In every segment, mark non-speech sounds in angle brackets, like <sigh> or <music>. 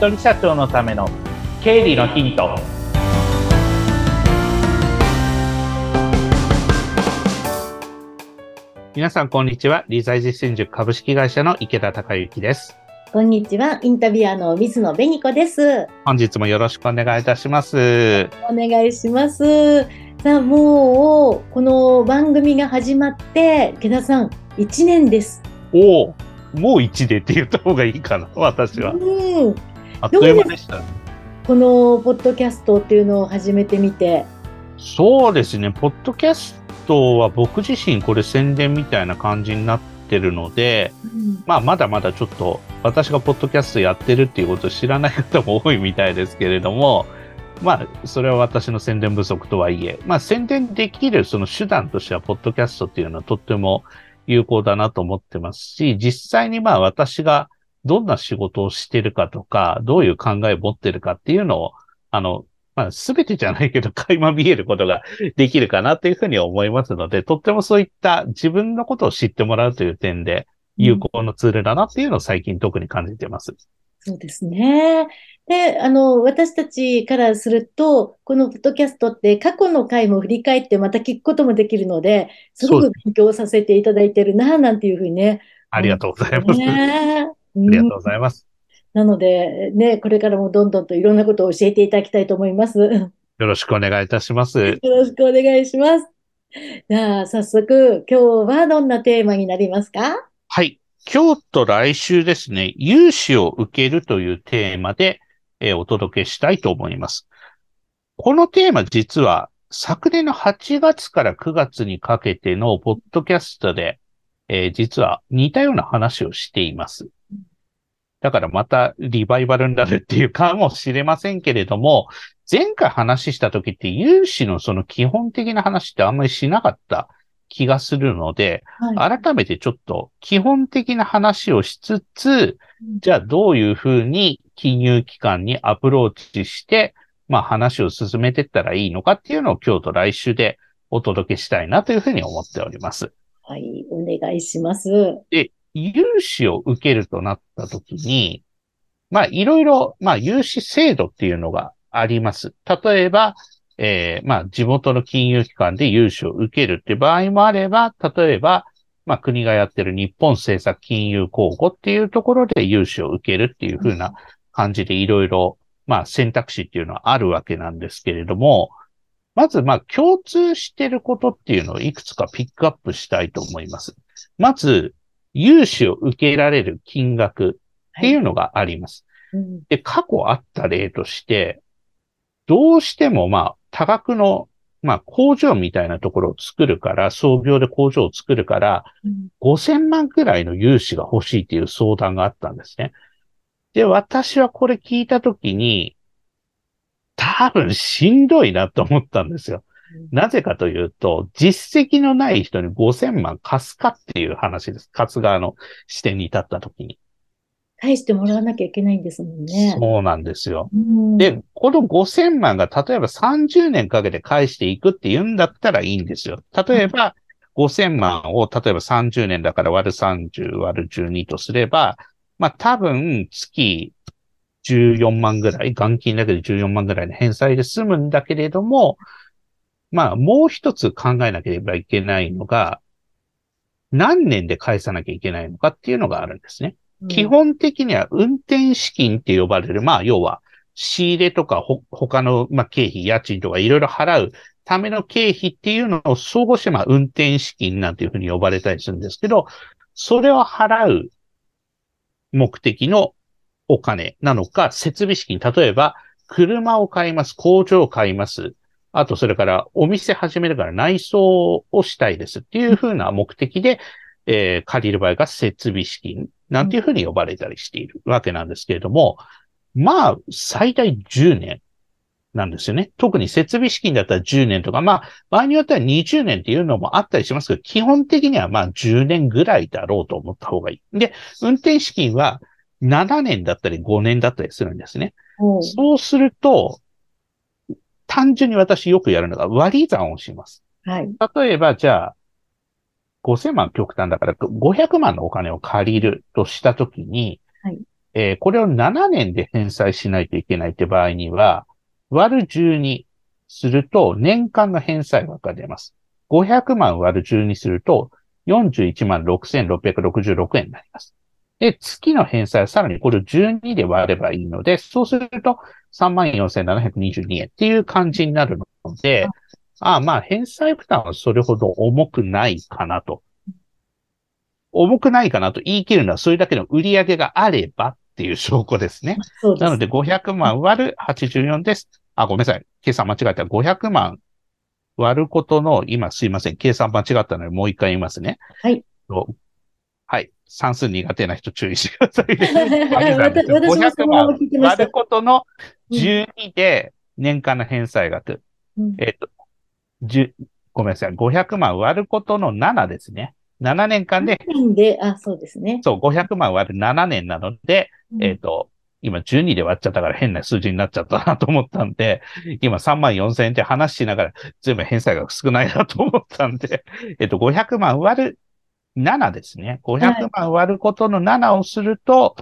人社長のための経理のヒント。皆さんこんにちは。理財実践塾株式会社の池田孝之です。こんにちは。インタビュアーの水野紅子です。本日もよろしくお願いいたします。お願いします。さあもうこの番組が始まって池田さん1年です。おおもう1年って言った方がいいかな私は、うん、あっという間でしたね。このポッドキャストっていうのを始めてみて？そうですね。ポッドキャストは僕自身これ宣伝みたいな感じになってるので、うん。まあまだまだちょっと私がポッドキャストやってるっていうことを知らない方も多いみたいですけれども、まあそれは私の宣伝不足とはいえ、まあ宣伝できるその手段としてはポッドキャストっていうのはとっても有効だなと思ってますし、実際にまあ私がどんな仕事をしてるかとか、どういう考えを持ってるかっていうのを、あの、まあ全てじゃないけど垣間見えることができるかなというふうに思いますので、とってもそういった自分のことを知ってもらうという点で有効なツールだなっていうのを最近特に感じてます。そうですね。で、あの、私たちからすると、このポッドキャストって過去の回も振り返ってまた聞くこともできるので、すごく勉強させていただいてるな、なんていうふうにね。ありがとうございます。ねありがとうございます。なので、ね、これからもどんどんといろんなことを教えていただきたいと思います。よよろしくお願いいたします。ろしくお願いします。じゃあ、早速、今日はどんなテーマになりますか？はい。今日と来週ですね、融資を受けるというテーマで、えーお届けしたいと思います。このテーマ実は昨年の8月から9月にかけてのポッドキャストで、えー実は似たような話をしています。だからまたリバイバルになるっていうかもしれませんけれども、前回話した時って融資のその基本的な話ってあんまりしなかった気がするので、はい。改めてちょっと基本的な話をしつつ、じゃあどういうふうに金融機関にアプローチして、まあ話を進めていったらいいのかっていうのを今日と来週でお届けしたいなというふうに思っております。はい、お願いします。で、融資を受けるとなったときに、まあいろいろ、まあ融資制度っていうのがあります。例えば、えーまあ地元の金融機関で融資を受けるっていう場合もあれば、例えば、まあ国がやってる日本政策金融公庫っていうところで融資を受けるっていう風な感じでいろいろ、まあ選択肢っていうのはあるわけなんですけれども、まずまあ共通してることっていうのをいくつかピックアップしたいと思います。まず、融資を受けられる金額っていうのがあります。うんで、過去あった例として、どうしてもまあ多額のまあ工場みたいなところを作るから、創業で工場を作るから、うん5000万くらいの融資が欲しいっていう相談があったんですね。で、私はこれ聞いたときに、多分しんどいなと思ったんですよ。なぜかというと、実績のない人に5000万貸すかっていう話です。貸す側の視点に立ったときに。返してもらわなきゃいけないんですもんね。そうなんですよ。うんで、この5000万が例えば30年かけて返していくって言うんだったらいいんですよ。例えば、5000万を例えば30年だから割る30割る12とすれば、まあ多分月14万ぐらい、元金だけで14万ぐらいの返済で済むんだけれども、まあもう一つ考えなければいけないのが、何年で返さなきゃいけないのかっていうのがあるんですね。基本的には運転資金って呼ばれる、まあ、要は、仕入れとかほ、他の、まあ、経費、家賃とかいろいろ払うための経費っていうのを総合して、まあ、運転資金なんていうふうに呼ばれたりするんですけど、それを払う目的のお金なのか、設備資金、例えば、車を買います、工場を買います、あと、それから、お店始めるから内装をしたいですっていうふうな目的で、えー借りる場合が設備資金なんていうふうに呼ばれたりしているわけなんですけれども、まあ、最大10年なんですよね。特に設備資金だったら10年とか、まあ、場合によっては20年っていうのもあったりしますけど、基本的にはまあ10年ぐらいだろうと思った方がいい。で、運転資金は7年だったり5年だったりするんですね。そうすると、単純に私よくやるのが割り算をします。はい。例えば、じゃあ、5000万極端だから、500万のお金を借りるとしたときに、はいえーこれを7年で返済しないといけないって場合には、割る12すると年間の返済額が出ます。500万割る12すると41万6666円になります。で、月の返済はさらにこれを12で割ればいいので、そうすると34,722円っていう感じになるので、ああまあ返済負担はそれほど重くないかなと。重くないかなと言い切るのはそれだけの売り上げがあればっていう証拠ですね。<laughs> す。なので500万割る84です。あ、ごめんなさい。計算間違えた。500万割ることの、今すいません。計算間違ったのでもう一回言いますね。はい。はい。算数苦手な人注意してくださいね。<laughs> 私私もそのまま聞いてました割ることの12で年間の返済額。うんえっと、10ごめんなさい。500万割ることの7ですね。7年間で、で、あ、そうですね。そう、500万割る7年なので、うんえっ、と、今12で割っちゃったから変な数字になっちゃったなと思ったんで、今3万4千円って話しながら全部返済額少ないなと思ったんで、えっと、500万割る7ですね。500万割ることの7をすると、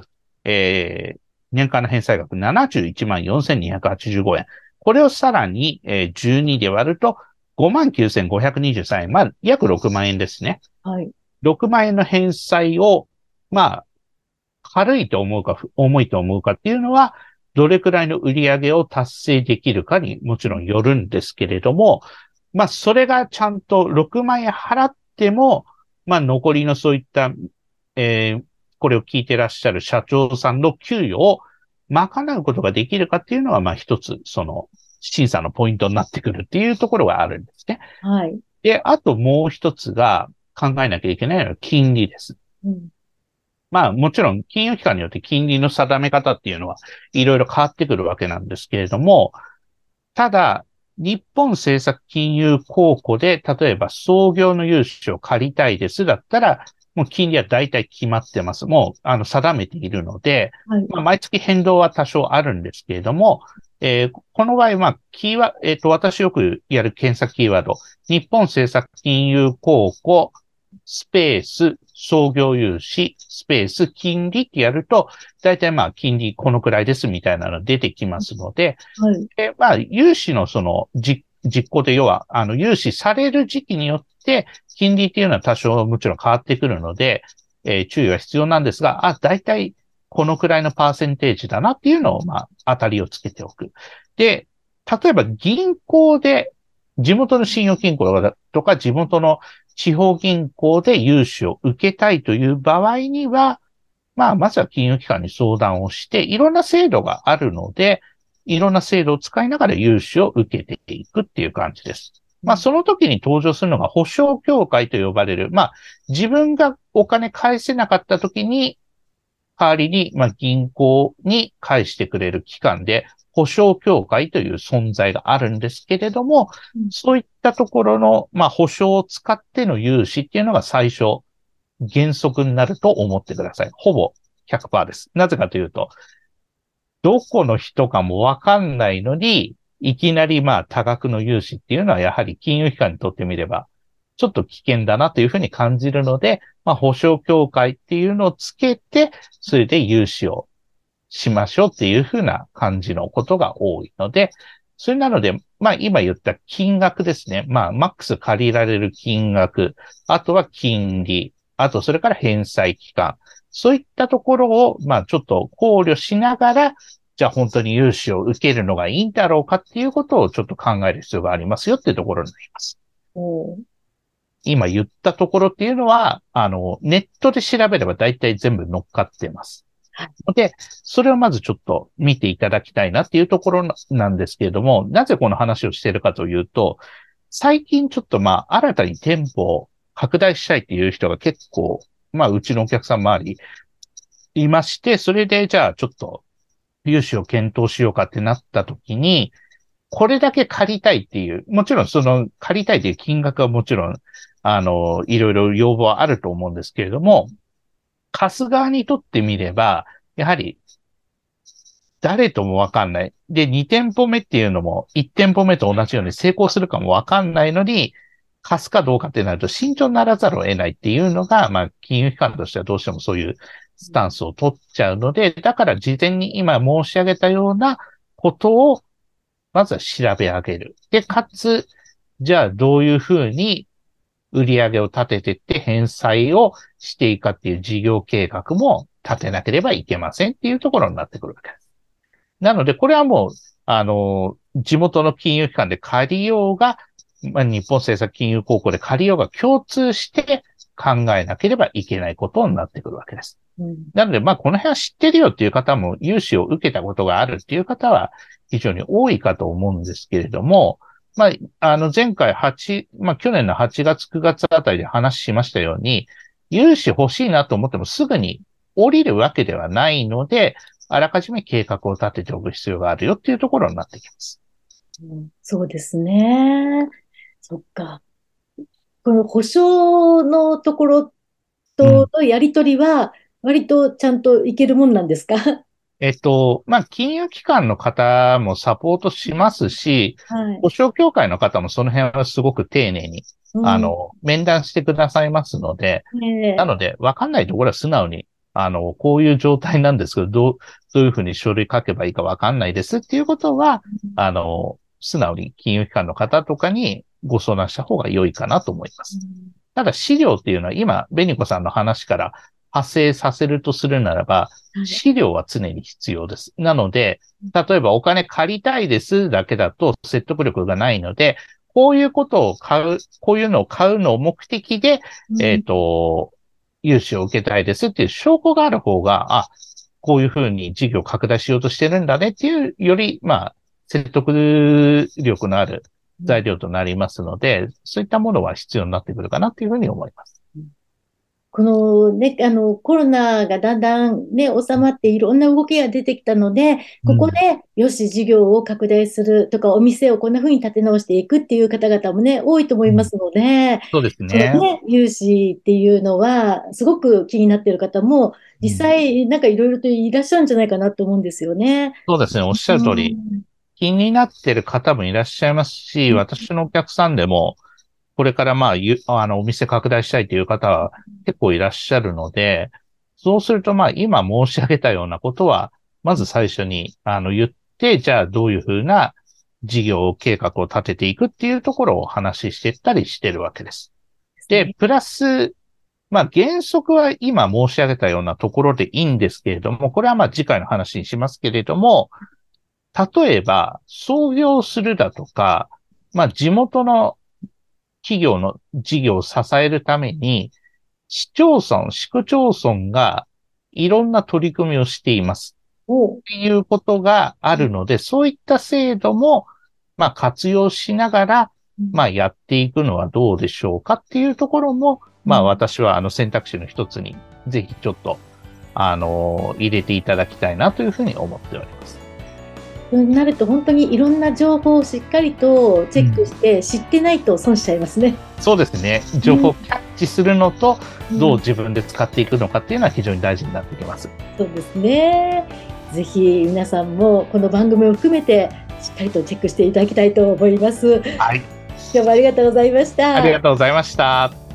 えー、年間の返済額71万4285円。これをさらに、えー12で割ると59,523円。まあ、約6万円ですね。はい。6万円の返済を、まあ、軽いと思うか、ふ重いと思うかっていうのは、どれくらいの売り上げを達成できるかにもちろんよるんですけれども、まあ、それがちゃんと6万円払っても、まあ、残りのそういった、えーこれを聞いてらっしゃる社長さんの給与を賄うことができるかっていうのは、まあ、一つ、その、審査のポイントになってくるっていうところがあるんですね。はい。で、あともう一つが考えなきゃいけないのは金利です。うんまあもちろん金融機関によって金利の定め方っていうのはいろいろ変わってくるわけなんですけれども、ただ、日本政策金融公庫で、例えば創業の融資を借りたいですだったら、もう金利は大体決まってます。もう、あの、定めているので、はい。まあ、毎月変動は多少あるんですけれども、えーこの場合、まあ、キーワえっ、と、私よくやる検索キーワード、日本政策金融公庫、スペース、創業融資、スペース、金利ってやると、だいたいまあ、金利このくらいですみたいなの出てきますので、はい。で、まあ、融資のその、実実行で要は、あの、融資される時期によって、金利っていうのは多少もちろん変わってくるので、えー注意は必要なんですが、あ、だいたいこのくらいのパーセンテージだなっていうのを、まあ、当たりをつけておく。で、例えば銀行で、地元の信用金庫だとか、地元の地方銀行で融資を受けたいという場合には、まあ、まずは金融機関に相談をして、いろんな制度があるので、いろんな制度を使いながら融資を受けていくっていう感じです。まあ、その時に登場するのが保証協会と呼ばれる、まあ、自分がお金返せなかった時に、代わりに、まあ、銀行に返してくれる機関で、保証協会という存在があるんですけれどもうん、そういったところの、まあ、保証を使っての融資っていうのが最初、原則になると思ってください。ほぼ100%です。なぜかというと、どこの人かもわかんないのに、いきなりまあ多額の融資っていうのはやはり金融機関にとってみれば、ちょっと危険だなというふうに感じるので、まあ保証協会っていうのをつけて、それで融資をしましょうっていうふうな感じのことが多いので、それなので、まあ今言った金額ですね。まあマックス借りられる金額、あとは金利、あとそれから返済期間、そういったところを、まあちょっと考慮しながら、じゃあ本当に融資を受けるのがいいんだろうかっていうことをちょっと考える必要がありますよっていうところになります。今言ったところっていうのは、あの、ネットで調べれば大体全部乗っかってます <laughs> で、それをまずちょっと見ていただきたいなっていうところなんですけれども、なぜこの話をしているかというと、最近ちょっとまあ、新たに店舗を拡大したいっていう人が結構、まあ、うちのお客さん周りいまして、それでじゃあちょっと融資を検討しようかってなった時に、これだけ借りたいっていう、もちろんその借りたいという金額はもちろん、あの、いろいろ要望はあると思うんですけれども、貸す側にとってみれば、やはり、誰ともわかんない。で、2店舗目っていうのも、1店舗目と同じように成功するかもわかんないのに、貸すかどうかってなると慎重にならざるを得ないっていうのが、まあ、金融機関としてはどうしてもそういうスタンスを取っちゃうので、だから事前に今申し上げたようなことを、まずは調べ上げる。で、かつ、じゃあどういうふうに売り上げを立ててって返済をしていくかっていう事業計画も立てなければいけませんっていうところになってくるわけです。なので、これはもう、あの、地元の金融機関で借りようが、まあ、日本政策金融高校で借りようが共通して考えなければいけないことになってくるわけです。うん、なので、まあ、この辺は知ってるよっていう方も、融資を受けたことがあるっていう方は非常に多いかと思うんですけれども、まあ、あの、前回8、まあ、去年の8月、9月あたりで話しましたように、融資欲しいなと思ってもすぐに降りるわけではないので、あらかじめ計画を立てておく必要があるよっていうところになってきます。うん、そうですね。そっか。この保証のところとのやりとりは、割とちゃんといけるもんなんですか、えっと、まあ、金融機関の方もサポートしますし、はい、保証協会の方もその辺はすごく丁寧に、うん、あの、面談してくださいますので、なので、わかんないところは素直に、あの、こういう状態なんですけど、どう、どういうふうに書類書けばいいかわかんないですっていうことは、うん、あの、素直に金融機関の方とかにご相談した方が良いかなと思います。うん、ただ、資料っていうのは今、ベニコさんの話から発生させるとするならば、資料は常に必要です。なので、例えばお金借りたいですだけだと説得力がないので、こういうことを買う、こういうのを買うのを目的で、うん、えっ、ー、と、融資を受けたいですっていう証拠がある方が、あ、こういうふうに事業を拡大しようとしてるんだねっていう、より、まあ、説得力のある材料となりますので、そういったものは必要になってくるかなというふうに思います。このね、あの、コロナがだんだんね、収まっていろんな動きが出てきたので、ここで、よし、事業を拡大するとか、お店をこんな風に立て直していくっていう方々もね、多いと思いますので、そうですね。ね、融資っていうのは、すごく気になっている方も、実際、なんかいろいろといらっしゃるんじゃないかなと思うんですよね。そうですね、おっしゃる通り。気になってる方もいらっしゃいますし、私のお客さんでも、これからまあ、あの、お店拡大したいという方は結構いらっしゃるので、そうするとまあ、今申し上げたようなことは、まず最初に、あの、言って、じゃあどういうふうな事業計画を立てていくっていうところを話していったりしてるわけです。で、プラス、まあ原則は今申し上げたようなところでいいんですけれども、これはまあ次回の話にしますけれども、例えば創業するだとか、まあ地元の企業の事業を支えるために、市町村、市区町村がいろんな取り組みをしています。っていうことがあるので、そういった制度も、まあ、活用しながら、まあ、やっていくのはどうでしょうかっていうところも、まあ、私はあの選択肢の一つに、ぜひちょっと、あの、入れていただきたいなというふうに思っております。になると本当にいろんな情報をしっかりとチェックして、知ってないと損しちゃいますね。そうですね。情報をキャッチするのと、どう自分で使っていくのかっていうのは非常に大事になってきます。そうですね。ぜひ皆さんもこの番組を含めてしっかりとチェックしていただきたいと思います。はい。今日もありがとうございました。ありがとうございました。